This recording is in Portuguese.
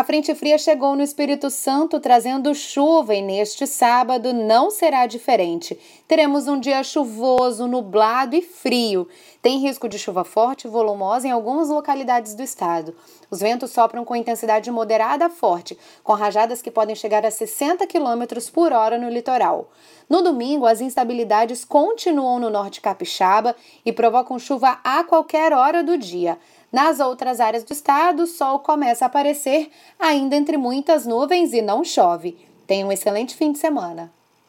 A frente fria chegou no Espírito Santo trazendo chuva e neste sábado não será diferente. Teremos um dia chuvoso, nublado e frio. Tem risco de chuva forte e volumosa em algumas localidades do estado. Os ventos sopram com intensidade moderada a forte, com rajadas que podem chegar a 60 km por hora no litoral. No domingo, as instabilidades continuam no norte capixaba e provocam chuva a qualquer hora do dia. Nas outras áreas do estado, o sol começa a aparecer, ainda entre muitas nuvens e não chove. Tenha um excelente fim de semana.